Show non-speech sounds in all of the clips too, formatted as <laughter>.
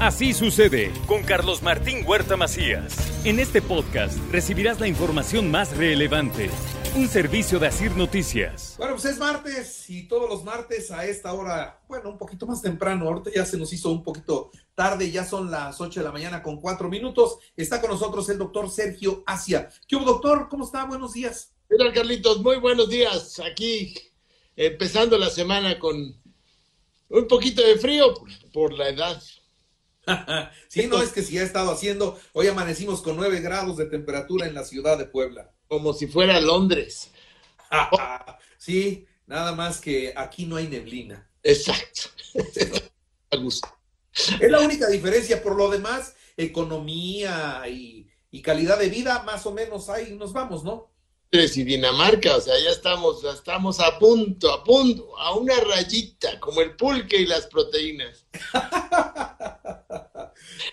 Así sucede con Carlos Martín Huerta Macías. En este podcast recibirás la información más relevante. Un servicio de Asir Noticias. Bueno, pues es martes y todos los martes a esta hora, bueno, un poquito más temprano, ahorita ya se nos hizo un poquito tarde, ya son las 8 de la mañana con 4 minutos. Está con nosotros el doctor Sergio Asia. ¿Qué hubo, doctor? ¿Cómo está? Buenos días. Mira, Carlitos, muy buenos días. Aquí empezando la semana con un poquito de frío por la edad. <laughs> sí, no es que si ha estado haciendo, hoy amanecimos con 9 grados de temperatura en la ciudad de Puebla. Como si fuera Londres. <laughs> sí, nada más que aquí no hay neblina. Exacto. <laughs> es la única diferencia. Por lo demás, economía y, y calidad de vida, más o menos ahí nos vamos, ¿no? y Dinamarca, o sea, ya estamos, ya estamos a punto, a punto, a una rayita, como el pulque y las proteínas.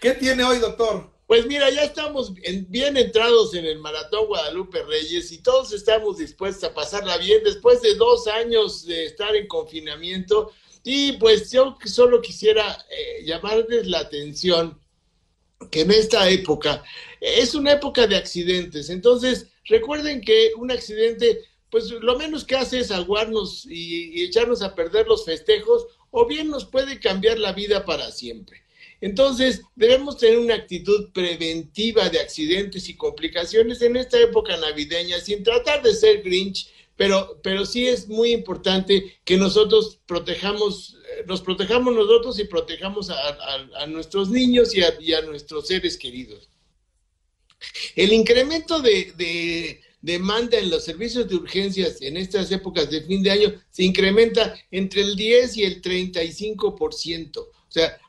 ¿Qué tiene hoy, doctor? Pues mira, ya estamos bien entrados en el Maratón Guadalupe Reyes y todos estamos dispuestos a pasarla bien después de dos años de estar en confinamiento. Y pues yo solo quisiera eh, llamarles la atención que en esta época es una época de accidentes. Entonces, recuerden que un accidente, pues lo menos que hace es aguarnos y echarnos a perder los festejos, o bien nos puede cambiar la vida para siempre. Entonces, debemos tener una actitud preventiva de accidentes y complicaciones en esta época navideña, sin tratar de ser Grinch, pero, pero sí es muy importante que nosotros protejamos, nos protejamos nosotros y protejamos a, nuestros niños y a, nuestros seres queridos. El incremento de, de demanda en los servicios de urgencias en estas épocas de fin de año se incrementa entre el 10 y el 35%. O sea,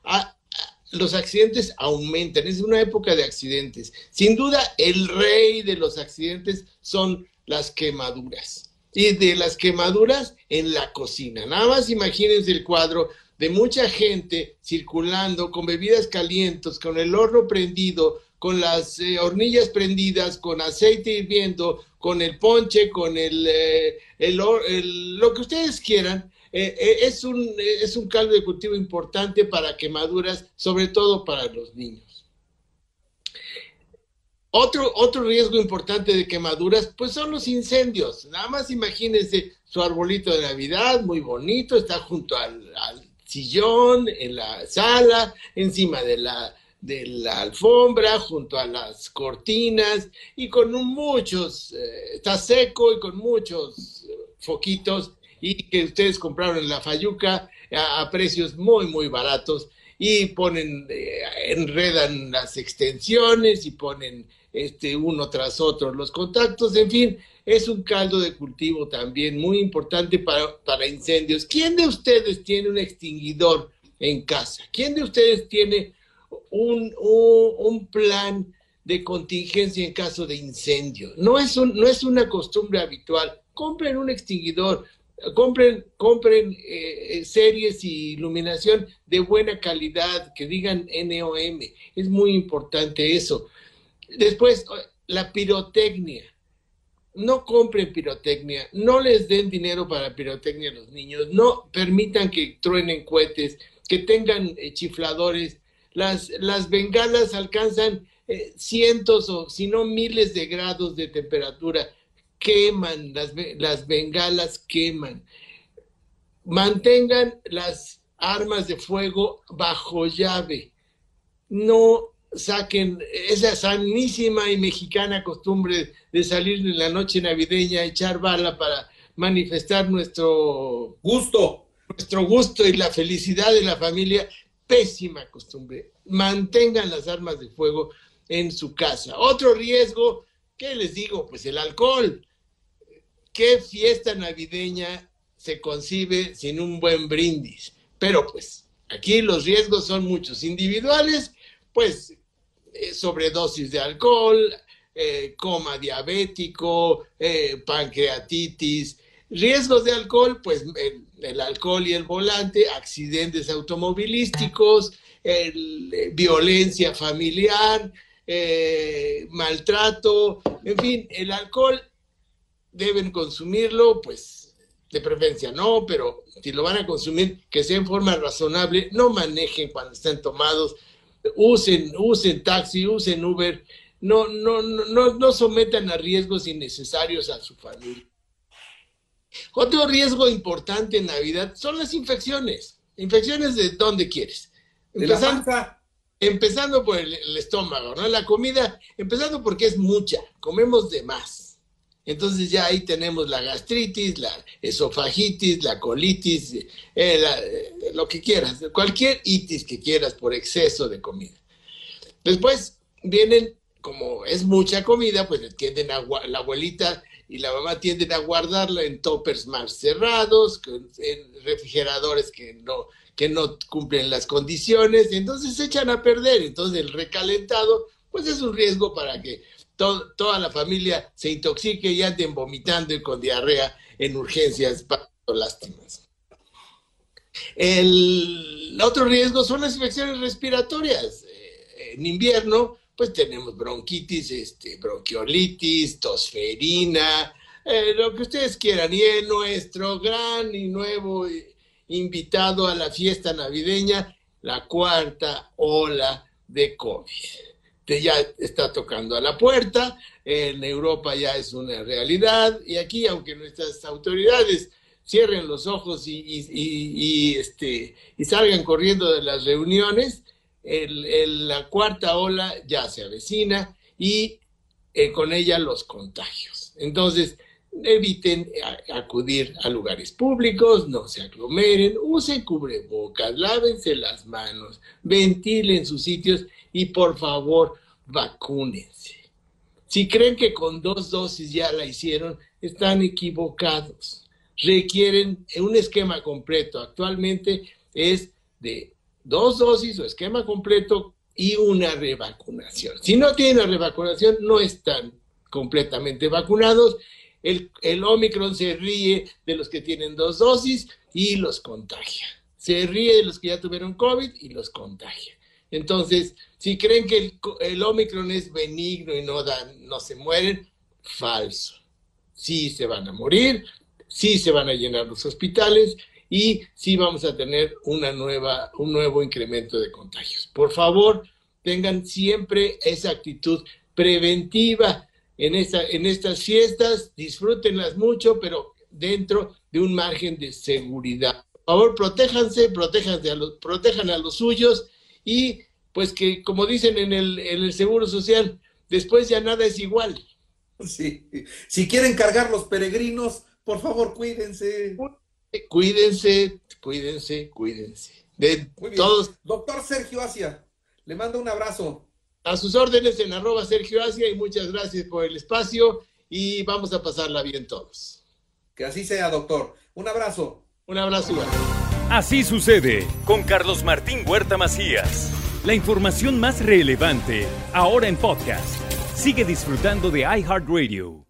los accidentes aumentan, es una época de accidentes. Sin duda, el rey de los accidentes son las quemaduras. Y de las quemaduras en la cocina. Nada más imagínense el cuadro de mucha gente circulando con bebidas calientes, con el horno prendido, con las eh, hornillas prendidas, con aceite hirviendo, con el ponche, con el, eh, el, el, lo que ustedes quieran, eh, eh, es, un, es un caldo de cultivo importante para quemaduras, sobre todo para los niños. Otro, otro riesgo importante de quemaduras, pues son los incendios. Nada más imagínense su arbolito de Navidad, muy bonito, está junto al, sillón, en la sala, encima de la, de la alfombra, junto a las cortinas, y con muchos, eh, está seco y con muchos foquitos, y que ustedes compraron la Fayuca a, a precios muy, muy baratos y ponen, eh, enredan las extensiones y ponen este, uno tras otro los contactos, en fin, es un caldo de cultivo también muy importante para, para incendios. ¿Quién de ustedes tiene un extinguidor en casa? ¿Quién de ustedes tiene un, un, un plan de contingencia en caso de incendio? No es, un, no es una costumbre habitual. Compren un extinguidor, compren, compren eh, series y iluminación de buena calidad, que digan NOM. Es muy importante eso. Después, la pirotecnia. No compren pirotecnia, no les den dinero para pirotecnia a los niños, no permitan que truenen cohetes, que tengan eh, chifladores. Las, las bengalas alcanzan eh, cientos o si no miles de grados de temperatura queman, las, las bengalas queman. Mantengan las armas de fuego bajo llave. No saquen esa sanísima y mexicana costumbre de salir en la noche navideña a echar bala para manifestar nuestro gusto, nuestro gusto y la felicidad de la familia. Pésima costumbre. Mantengan las armas de fuego en su casa. Otro riesgo, ¿qué les digo? Pues el alcohol. ¿Qué fiesta navideña se concibe sin un buen brindis? Pero pues Aquí los riesgos son muchos. Individuales, pues eh, sobredosis de alcohol, eh, coma diabético, eh, pancreatitis. Riesgos de alcohol, pues el, alcohol y el volante, accidentes automovilísticos, violencia familiar, maltrato, en fin, el alcohol deben consumirlo, pues de preferencia no, pero si lo van a consumir, que sea en forma razonable, no manejen cuando estén tomados, usen, usen taxi, usen Uber, no, no, no, no sometan a riesgos innecesarios a su familia. Otro riesgo importante en Navidad son las infecciones. Infecciones de donde quieres. Empezando, empezando por el, estómago, ¿no? La comida, empezando porque es mucha, comemos de más. Entonces ya ahí tenemos la gastritis, la esofagitis, la colitis, eh, eh, lo que quieras, cualquier itis que quieras por exceso de comida. Después vienen, como es mucha comida, pues tienden a, la abuelita y la mamá tienden a guardarla en toppers más cerrados, en refrigeradores que no, que no cumplen las condiciones, entonces se echan a perder. Entonces el recalentado, pues es un riesgo para que toda la familia se intoxique y anden vomitando y con diarrea en urgencias lástimas. El otro riesgo son las infecciones respiratorias. Eh, en invierno, pues tenemos bronquitis, este, bronquiolitis, tosferina, eh, lo que ustedes quieran. Y en nuestro gran y nuevo eh, invitado a la fiesta navideña, la cuarta ola de COVID ya está tocando a la puerta, en Europa ya es una realidad y aquí, aunque nuestras autoridades cierren los ojos y, este, y salgan corriendo de las reuniones, la cuarta ola ya se avecina y eh, con ella los contagios. Entonces, eviten acudir a lugares públicos, no se aglomeren, usen cubrebocas, lávense las manos, ventilen sus sitios y por favor, vacúnense. Si creen que con dos dosis ya la hicieron, están equivocados. Requieren un esquema completo. Actualmente es de dos dosis o esquema completo y una revacunación. Si no tienen la revacunación, no están completamente vacunados. El, el Omicron se ríe de los que tienen dos dosis y los contagia. Se ríe de los que ya tuvieron COVID y los contagia. Entonces, si creen que el, Omicron es benigno y no, dan, no se mueren, falso. Sí se van a morir, sí se van a llenar los hospitales y sí vamos a tener una nueva, un nuevo incremento de contagios. Por favor, tengan siempre esa actitud preventiva en, esta, en estas fiestas, disfrútenlas mucho, pero dentro de un margen de seguridad. Por favor, protéjanse, protéjanse a los, protejan a los suyos y pues que como dicen en el, en el Seguro Social, después ya nada es igual. Sí, si quieren cargar los peregrinos, por favor, cuídense. Cuídense, cuídense, cuídense. De todos. Doctor Sergio Asia, le mando un abrazo. A sus órdenes en arroba Sergio Asia y muchas gracias por el espacio y vamos a pasarla bien todos. Que así sea, doctor. Un abrazo. Un abrazo igual. Así sucede con Carlos Martín Huerta Macías. La información más relevante ahora en podcast. Sigue disfrutando de iHeartRadio.